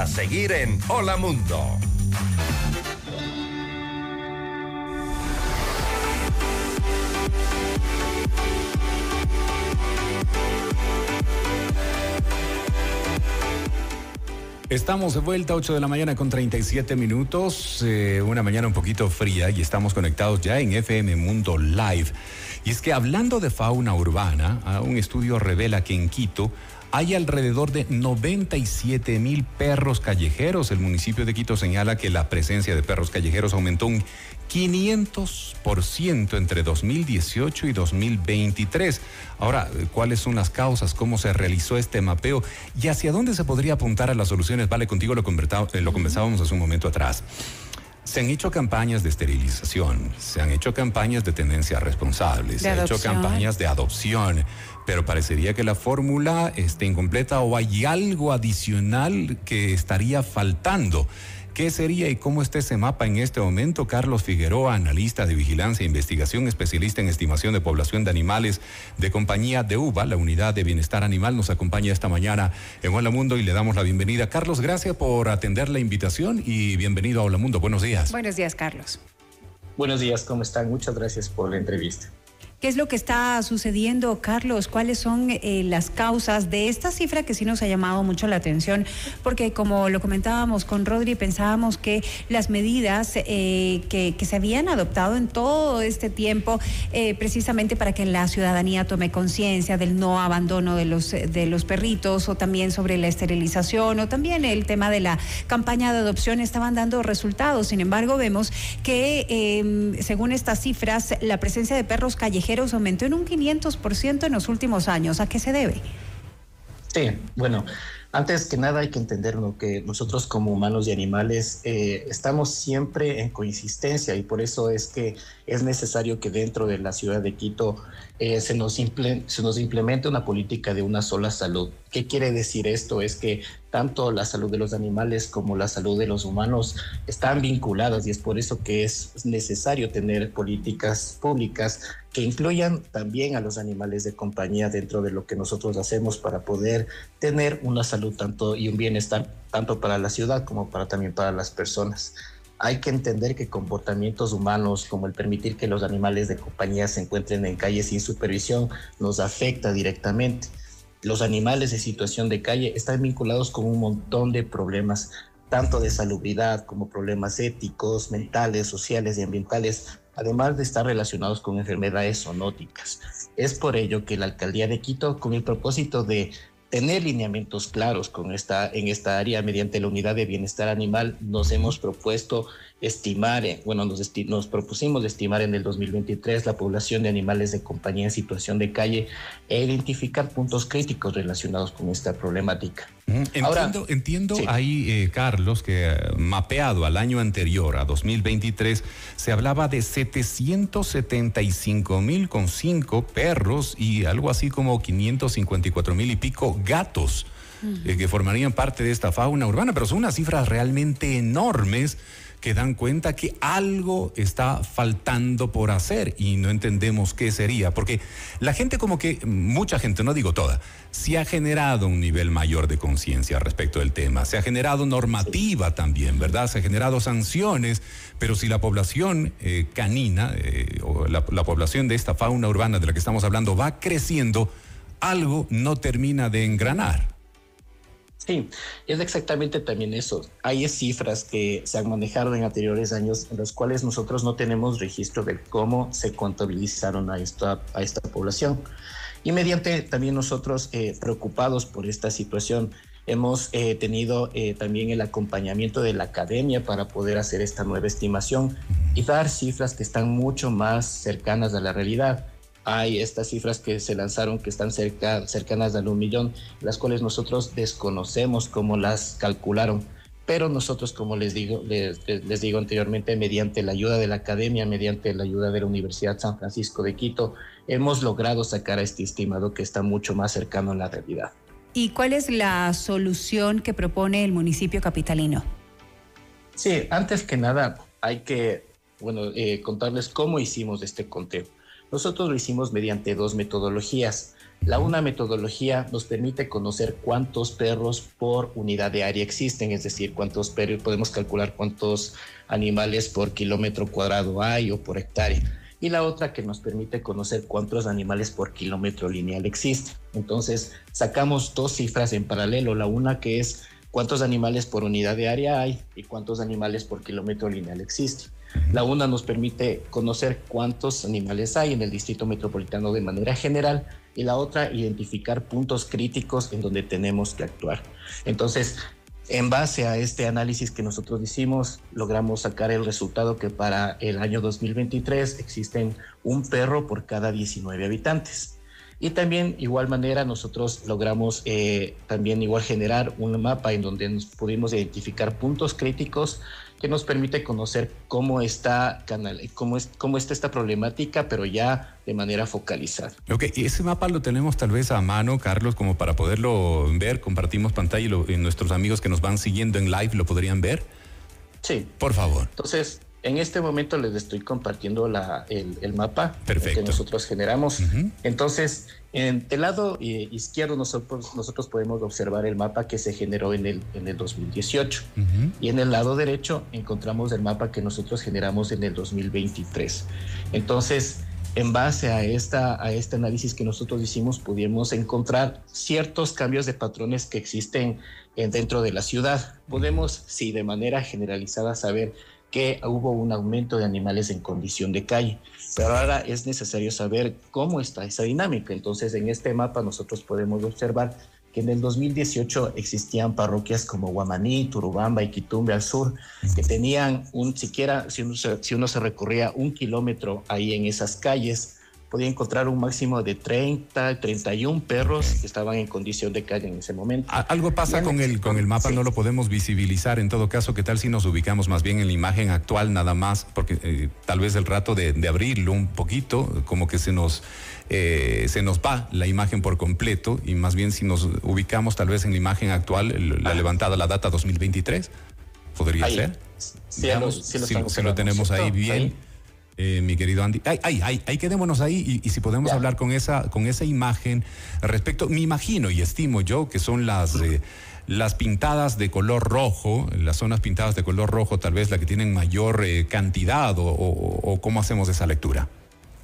para seguir en Hola Mundo. Estamos de vuelta, 8 de la mañana con 37 minutos, eh, una mañana un poquito fría y estamos conectados ya en FM Mundo Live. Y es que hablando de fauna urbana, ah, un estudio revela que en Quito hay alrededor de 97 mil perros callejeros. El municipio de Quito señala que la presencia de perros callejeros aumentó un 500% entre 2018 y 2023. Ahora, ¿cuáles son las causas? ¿Cómo se realizó este mapeo? ¿Y hacia dónde se podría apuntar a las soluciones? Vale, contigo lo, eh, lo conversábamos hace un momento atrás. Se han hecho campañas de esterilización, se han hecho campañas de tendencia responsable, se han hecho campañas de adopción, pero parecería que la fórmula está incompleta o hay algo adicional que estaría faltando. ¿Qué sería y cómo está ese mapa en este momento? Carlos Figueroa, analista de vigilancia e investigación, especialista en estimación de población de animales de compañía de UBA, la unidad de bienestar animal, nos acompaña esta mañana en Hola Mundo y le damos la bienvenida. Carlos, gracias por atender la invitación y bienvenido a Hola Mundo. Buenos días. Buenos días, Carlos. Buenos días, ¿cómo están? Muchas gracias por la entrevista. ¿Qué es lo que está sucediendo, Carlos? ¿Cuáles son eh, las causas de esta cifra que sí nos ha llamado mucho la atención? Porque como lo comentábamos con Rodri, pensábamos que las medidas eh, que, se habían adoptado en todo este tiempo, eh, precisamente para que la ciudadanía tome conciencia del no abandono de los, perritos, o también sobre la esterilización, o también el tema de la campaña de adopción, estaban dando resultados. Sin embargo, vemos que em, según estas cifras, la presencia de perros callejeros aumentó en un 500% en los últimos años. ¿A qué se debe? Sí, bueno, antes que nada hay que entender que nosotros como humanos y animales eh, estamos siempre en coincidencia y por eso es que es necesario que dentro de la ciudad de Quito eh, se, nos se nos implemente una política de una sola salud. ¿Qué quiere decir esto? Es que tanto la salud de los animales como la salud de los humanos están vinculadas y es por eso que es necesario tener políticas públicas que incluyan también a los animales de compañía dentro de lo que nosotros hacemos para poder tener una salud tanto y un bienestar tanto para la ciudad como para también para las personas. Hay que entender que comportamientos humanos como el permitir que los animales de compañía se encuentren en calles sin supervisión nos afecta directamente los animales de situación de calle están vinculados con un montón de problemas, tanto de salubridad como problemas éticos, mentales, sociales y ambientales, además de estar relacionados con enfermedades zoonóticas. Es por ello que la alcaldía de Quito, con el propósito de tener lineamientos claros con esta, en esta área mediante la unidad de bienestar animal, nos hemos propuesto estimar, eh, bueno, nos, nos propusimos estimar en el 2023 la población de animales de compañía en situación de calle e identificar puntos críticos relacionados con esta problemática. Entiendo, entiendo ahí, eh, Carlos, que eh, mapeado al año anterior, a 2023, se hablaba de 775 mil con cinco perros y algo así como 554 mil y pico gatos que formarían parte de esta fauna urbana, pero son unas cifras realmente enormes que dan cuenta que algo está faltando por hacer y no entendemos qué sería, porque la gente como que, mucha gente, no digo toda, se ha generado un nivel mayor de conciencia respecto del tema, se ha generado normativa también, ¿verdad? Se ha generado sanciones, pero si la población eh, canina eh, o la población de esta fauna urbana de la que estamos hablando va creciendo, algo no termina de engranar. Sí, es exactamente también eso. Hay cifras que se han manejado en anteriores años en los cuales nosotros no tenemos registro de cómo se contabilizaron a esta, a esta población. Y mediante también nosotros eh, preocupados por esta situación, hemos eh, tenido eh, también el acompañamiento de la academia para poder hacer esta nueva estimación y dar cifras que están mucho más cercanas a la realidad hay estas cifras que se lanzaron que están cerca, cercanas al un millón, las cuales nosotros desconocemos cómo las calcularon. Pero nosotros, como les digo, les, les digo anteriormente, mediante la ayuda de la academia, mediante la ayuda de la Universidad San Francisco de Quito, hemos logrado sacar a este estimado que está mucho más cercano a la realidad. ¿Y cuál es la solución que propone el municipio capitalino? Sí, antes que nada hay que bueno, eh, contarles cómo hicimos este conteo. Nosotros lo hicimos mediante dos metodologías. La una metodología nos permite conocer cuántos perros por unidad de área existen, es decir, cuántos perros podemos calcular cuántos animales por kilómetro cuadrado hay o por hectárea. Y la otra que nos permite conocer cuántos animales por kilómetro lineal existen. Entonces, sacamos dos cifras en paralelo, la una que es cuántos animales por unidad de área hay y cuántos animales por kilómetro lineal existen. La una nos permite conocer cuántos animales hay en el distrito metropolitano de manera general y la otra identificar puntos críticos en donde tenemos que actuar. Entonces, en base a este análisis que nosotros hicimos, logramos sacar el resultado que para el año 2023 existen un perro por cada 19 habitantes. Y también, igual manera, nosotros logramos eh, también igual generar un mapa en donde nos pudimos identificar puntos críticos que nos permite conocer cómo está, canal, cómo, es, cómo está esta problemática, pero ya de manera focalizada. Ok, y ese mapa lo tenemos tal vez a mano, Carlos, como para poderlo ver. Compartimos pantalla y, y nuestros amigos que nos van siguiendo en live lo podrían ver. Sí. Por favor. Entonces, en este momento les estoy compartiendo la, el, mapa que nosotros generamos. Entonces, en el lado eh, izquierdo nosotros, nosotros podemos observar el mapa que se generó en el, en el 2018 y en el lado derecho encontramos el mapa que nosotros generamos en el 2023. Entonces, en base a, esta, a este análisis que nosotros hicimos, pudimos encontrar ciertos cambios de patrones que existen dentro de la ciudad. Podemos, sí, de manera generalizada saber que hubo un aumento de animales en condición de calle. Pero ahora es necesario saber cómo está esa dinámica. Entonces, en este mapa nosotros podemos observar que en el 2018 existían parroquias como Guamaní, Turubamba y Quitumbe al sur, que tenían un, siquiera, si uno, si uno se recorría un kilómetro ahí en esas calles, podía encontrar un máximo de 30, 31 perros que estaban en condición de calle en ese momento. Algo pasa con el, con el mapa, no lo podemos visibilizar. En todo caso, ¿qué tal si nos ubicamos más bien en la imagen actual nada más? Porque eh, tal vez el rato de, abrirlo un poquito, como que se nos, eh, se nos va la imagen por completo y más bien si nos ubicamos tal vez en la imagen actual, la levantada, la data 2023, podría ser. Sí, si, lo, tenemos ahí bien. Eh, mi querido Andy. Ay, ay, ay, ahí quedémonos ahí y, si podemos hablar con esa, con esa imagen respecto, me imagino y estimo yo que son las... Eh, las pintadas de color rojo, las zonas pintadas de color rojo, tal vez la que tienen mayor eh, cantidad o, cómo hacemos esa lectura.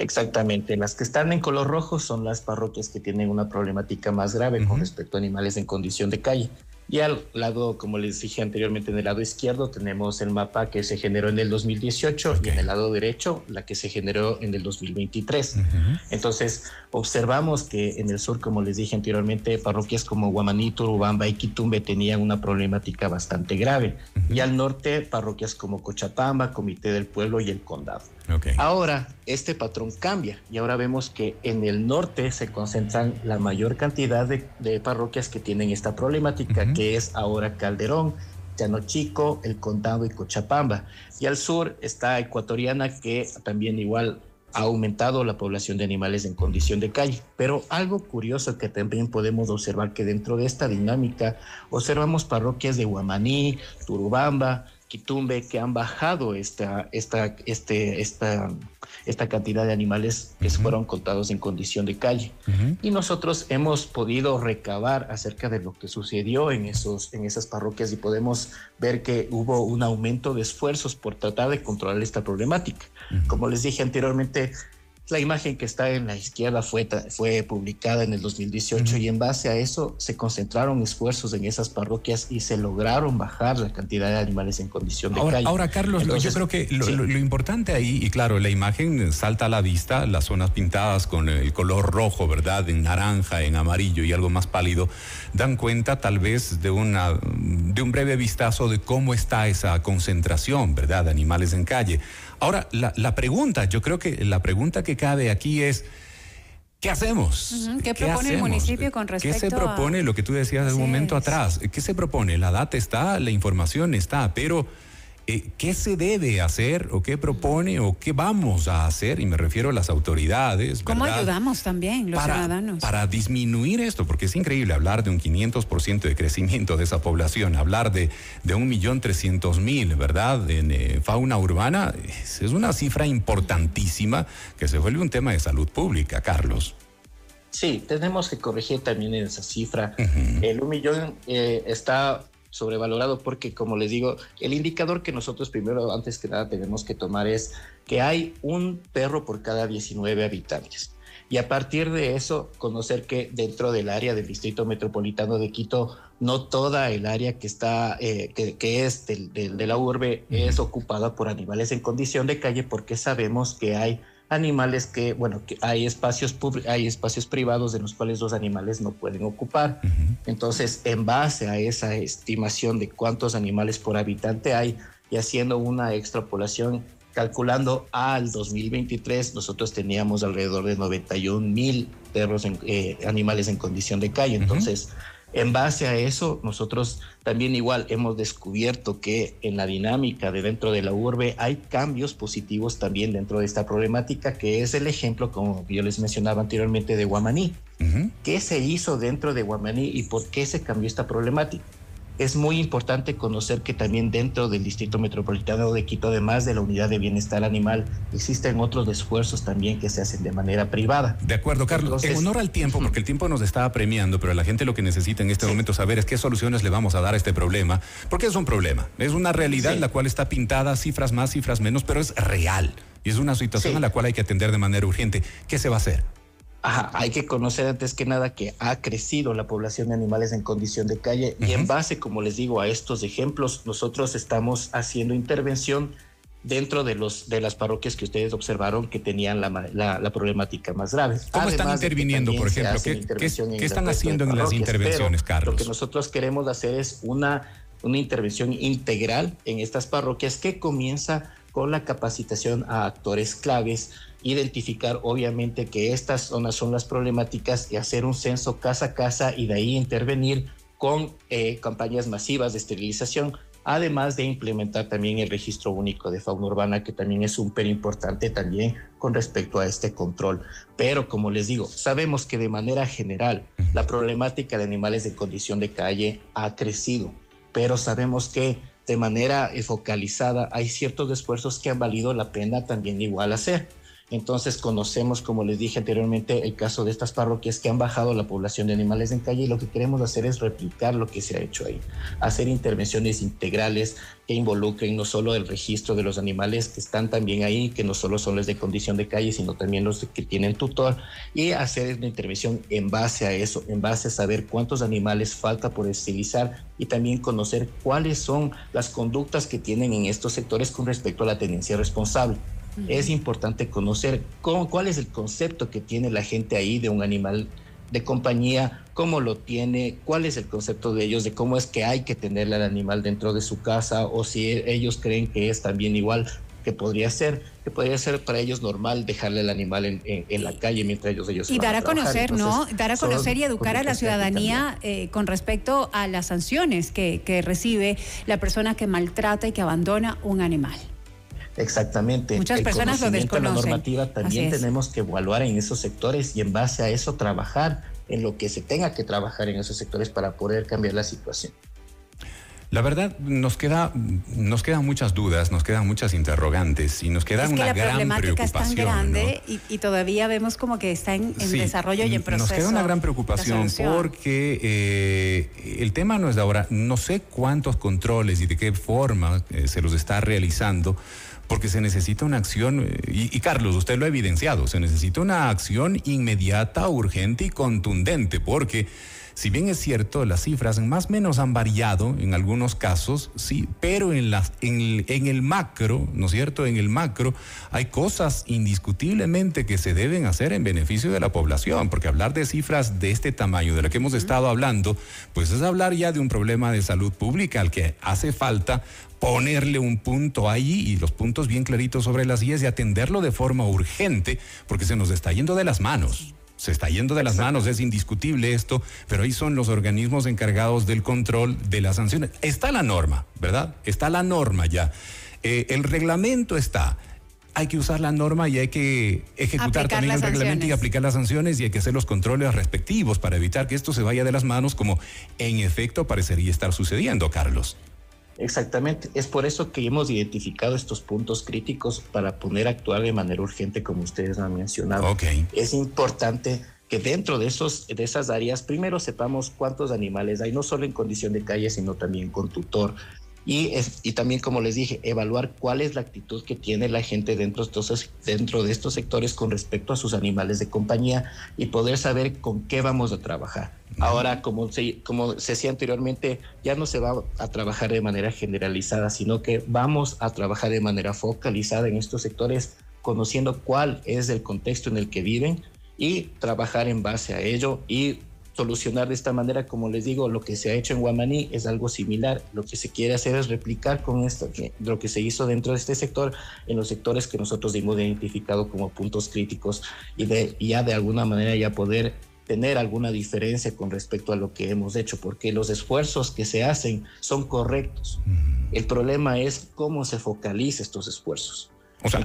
Exactamente, las que están en color rojo son las parroquias que tienen una problemática más grave con respecto a animales en condición de calle. Y al lado, como les dije anteriormente, en el lado izquierdo tenemos el mapa que se generó en el 2018 y en el lado derecho la que se generó en el 2023. Entonces, observamos que en el sur, como les dije anteriormente, parroquias como Guamanito, Urubamba y Quitumbe tenían una problemática bastante grave. Y al norte, parroquias como Cochabamba, Comité del Pueblo y el Condado. Ahora, este patrón cambia y ahora vemos que en el norte se concentran la mayor cantidad de, parroquias que tienen esta problemática, que es ahora Calderón, Llano Chico, El Condado y Cochabamba. Y al sur está Ecuatoriana, que también igual ha aumentado la población de animales en condición de calle. Pero algo curioso que también podemos observar que dentro de esta dinámica observamos parroquias de Guamaní, Turubamba, Quitumbe que han bajado esta, esta, este, esta, esta cantidad de animales que fueron contados en condición de calle. Y nosotros hemos podido recabar acerca de lo que sucedió en, esos, en esas parroquias y podemos ver que hubo un aumento de esfuerzos por tratar de controlar esta problemática. Como les dije anteriormente, la imagen que está en la izquierda fue, fue publicada en el 2018 y en base a eso se concentraron esfuerzos en esas parroquias y se lograron bajar la cantidad de animales en condición de ahora, calle. Ahora, Carlos, yo creo que lo, importante ahí, y claro, la imagen salta a la vista, las zonas pintadas con el color rojo, ¿verdad? En naranja, en amarillo y algo más pálido, dan cuenta tal vez de, una, de un breve vistazo de cómo está esa concentración, ¿verdad? De animales en calle. Ahora, la, pregunta, yo creo que la pregunta que cabe aquí es, ¿Qué hacemos? ¿Qué, propone el municipio con respecto ¿Qué se propone, lo que tú decías un momento atrás? ¿Qué se propone? La data está, la información está, pero eh, ¿qué se debe hacer o qué propone o qué vamos a hacer? Y me refiero a las autoridades. ¿Cómo ayudamos también los ciudadanos? Para disminuir esto, porque es increíble hablar de un 500% de crecimiento de esa población, hablar de, de un millón trescientos mil, ¿verdad? En eh, fauna urbana, es una cifra importantísima que se vuelve un tema de salud pública, Carlos. Sí, tenemos que corregir también esa cifra. El un millón eh, está sobrevalorado porque, como les digo, el indicador que nosotros primero, antes que nada, tenemos que tomar es que hay un perro por cada 19 habitantes. Y a partir de eso, conocer que dentro del área del Distrito Metropolitano de Quito, no toda el área que está, eh, que, es de la urbe, es ocupada por animales en condición de calle, porque sabemos que hay animales que, bueno, que hay espacios hay espacios privados de los cuales los animales no pueden ocupar. Entonces, en base a esa estimación de cuántos animales por habitante hay y haciendo una extrapolación, calculando al 2023, nosotros teníamos alrededor de 91 mil perros, eh, animales en condición de calle. Entonces, en base a eso, nosotros también igual hemos descubierto que en la dinámica de dentro de la urbe hay cambios positivos también dentro de esta problemática, que es el ejemplo, como yo les mencionaba anteriormente, de Guamaní. ¿Qué se hizo dentro de Guamaní y por qué se cambió esta problemática? Es muy importante conocer que también dentro del Distrito Metropolitano de Quito, además de la unidad de bienestar animal, existen otros esfuerzos también que se hacen de manera privada. De acuerdo, Carlos. en honor al tiempo, porque el tiempo nos está premiando, pero la gente lo que necesita en este momento saber es qué soluciones le vamos a dar a este problema, porque es un problema, es una realidad la cual está pintada, cifras más, cifras menos, pero es real. Y es una situación a la cual hay que atender de manera urgente. ¿Qué se va a hacer? Hay que conocer antes que nada que ha crecido la población de animales en condición de calle y en base, como les digo, a estos ejemplos, nosotros estamos haciendo intervención dentro de los de las parroquias que ustedes observaron que tenían la, la, problemática más grave. ¿Cómo están interviniendo, por ejemplo? ¿Qué, qué, están haciendo en las intervenciones, Carlos? Lo que nosotros queremos hacer es una, una intervención integral en estas parroquias que comienza con la capacitación a actores claves, identificar obviamente que estas zonas son las problemáticas y hacer un censo casa a casa y de ahí intervenir con eh, campañas masivas de esterilización, además de implementar también el registro único de fauna urbana, que también es súper importante también con respecto a este control. Pero como les digo, sabemos que de manera general la problemática de animales de condición de calle ha crecido, pero sabemos que de manera focalizada hay ciertos esfuerzos que han valido la pena también igual hacer. Entonces conocemos, como les dije anteriormente, el caso de estas parroquias que han bajado la población de animales en calle y lo que queremos hacer es replicar lo que se ha hecho ahí, hacer intervenciones integrales que involucren no solo el registro de los animales que están también ahí, que no solo son los de condición de calle, sino también los que tienen tutor, y hacer una intervención en base a eso, en base a saber cuántos animales falta por estilizar y también conocer cuáles son las conductas que tienen en estos sectores con respecto a la tenencia responsable es importante conocer cómo, cuál es el concepto que tiene la gente ahí de un animal de compañía, cómo lo tiene, cuál es el concepto de ellos, de cómo es que hay que tenerle al animal dentro de su casa o si ellos creen que es también igual que podría ser, que podría ser para ellos normal dejarle al animal en, la calle mientras ellos ellos y dar a, conocer, ¿no? Dar a conocer y educar a la ciudadanía eh, con respecto a las sanciones que, que recibe la persona que maltrata y que abandona un animal. Exactamente. Muchas personas lo desconocen. La normativa también tenemos que evaluar en esos sectores y en base a eso trabajar en lo que se tenga que trabajar en esos sectores para poder cambiar la situación. La verdad, nos queda, nos quedan muchas dudas, nos quedan muchas interrogantes y nos queda es que la gran problemática es tan grande y, todavía vemos como que está en, desarrollo y en proceso. Nos queda una gran preocupación porque eh, el tema no es de ahora. No sé cuántos controles y de qué forma eh, se los está realizando porque se necesita una acción, eh, y, Carlos, usted lo ha evidenciado, se necesita una acción inmediata, urgente y contundente, porque si bien es cierto, las cifras más o menos han variado en algunos casos, sí, pero en, las, en, en, el macro, ¿no es cierto? En el macro hay cosas indiscutiblemente que se deben hacer en beneficio de la población, porque hablar de cifras de este tamaño, de la que hemos estado hablando, pues es hablar ya de un problema de salud pública al que hace falta ponerle un punto ahí y los puntos bien claritos sobre las guías y atenderlo de forma urgente, porque se nos está yendo de las manos se está yendo de las manos, es indiscutible esto, pero ahí son los organismos encargados del control de las sanciones. Está la norma, ¿verdad? Está la norma ya. Eh, el reglamento está. Hay que usar la norma y hay que ejecutar también el reglamento y aplicar las sanciones y hay que hacer los controles respectivos para evitar que esto se vaya de las manos como en efecto parecería estar sucediendo, Carlos. Exactamente, es por eso que hemos identificado estos puntos críticos para poner a actuar de manera urgente, como ustedes han mencionado. Es importante que dentro de, esos, de esas áreas primero sepamos cuántos animales hay, no solo en condición de calle, sino también con tutor. Y, y también, como les dije, evaluar cuál es la actitud que tiene la gente dentro de, estos, dentro de estos sectores con respecto a sus animales de compañía y poder saber con qué vamos a trabajar. Ahora, como se, como se decía anteriormente, ya no se va a trabajar de manera generalizada, sino que vamos a trabajar de manera focalizada en estos sectores, conociendo cuál es el contexto en el que viven y trabajar en base a ello y solucionar de esta manera, como les digo, lo que se ha hecho en Guamaní es algo similar. Lo que se quiere hacer es replicar con esto, lo que se hizo dentro de este sector en los sectores que nosotros hemos identificado como puntos críticos y, de, ya de alguna manera ya poder tener alguna diferencia con respecto a lo que hemos hecho, porque los esfuerzos que se hacen son correctos. El problema es cómo se focaliza estos esfuerzos. O sea,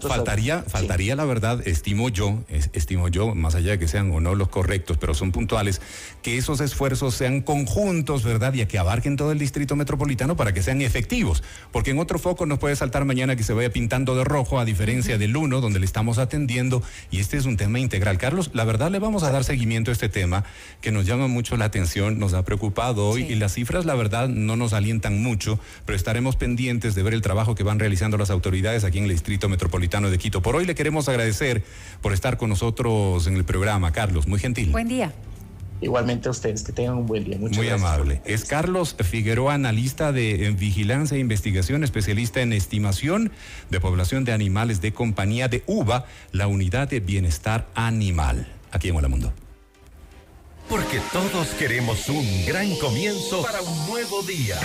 faltaría, faltaría la verdad, estimo yo, estimo yo, más allá de que sean o no los correctos, pero son puntuales, que esos esfuerzos sean conjuntos, ¿verdad? Y que abarquen todo el distrito metropolitano para que sean efectivos. Porque en otro foco nos puede saltar mañana que se vaya pintando de rojo, a diferencia del uno, donde le estamos atendiendo, y este es un tema integral. Carlos, la verdad le vamos a dar seguimiento a este tema que nos llama mucho la atención, nos ha preocupado hoy, y las cifras, la verdad, no nos alientan mucho, pero estaremos pendientes de ver el trabajo que van realizando las autoridades aquí en el Distrito Metropolitano de Quito. Por hoy le queremos agradecer por estar con nosotros en el programa, Carlos. Muy gentil. Buen día. Igualmente a ustedes, que tengan un buen día. Muchas Muy amable. Es Carlos Figueroa, analista de Vigilancia e Investigación, especialista en estimación de población de animales de compañía de UBA, la Unidad de Bienestar Animal, aquí en Hola Mundo. Porque todos queremos un gran comienzo para un nuevo día.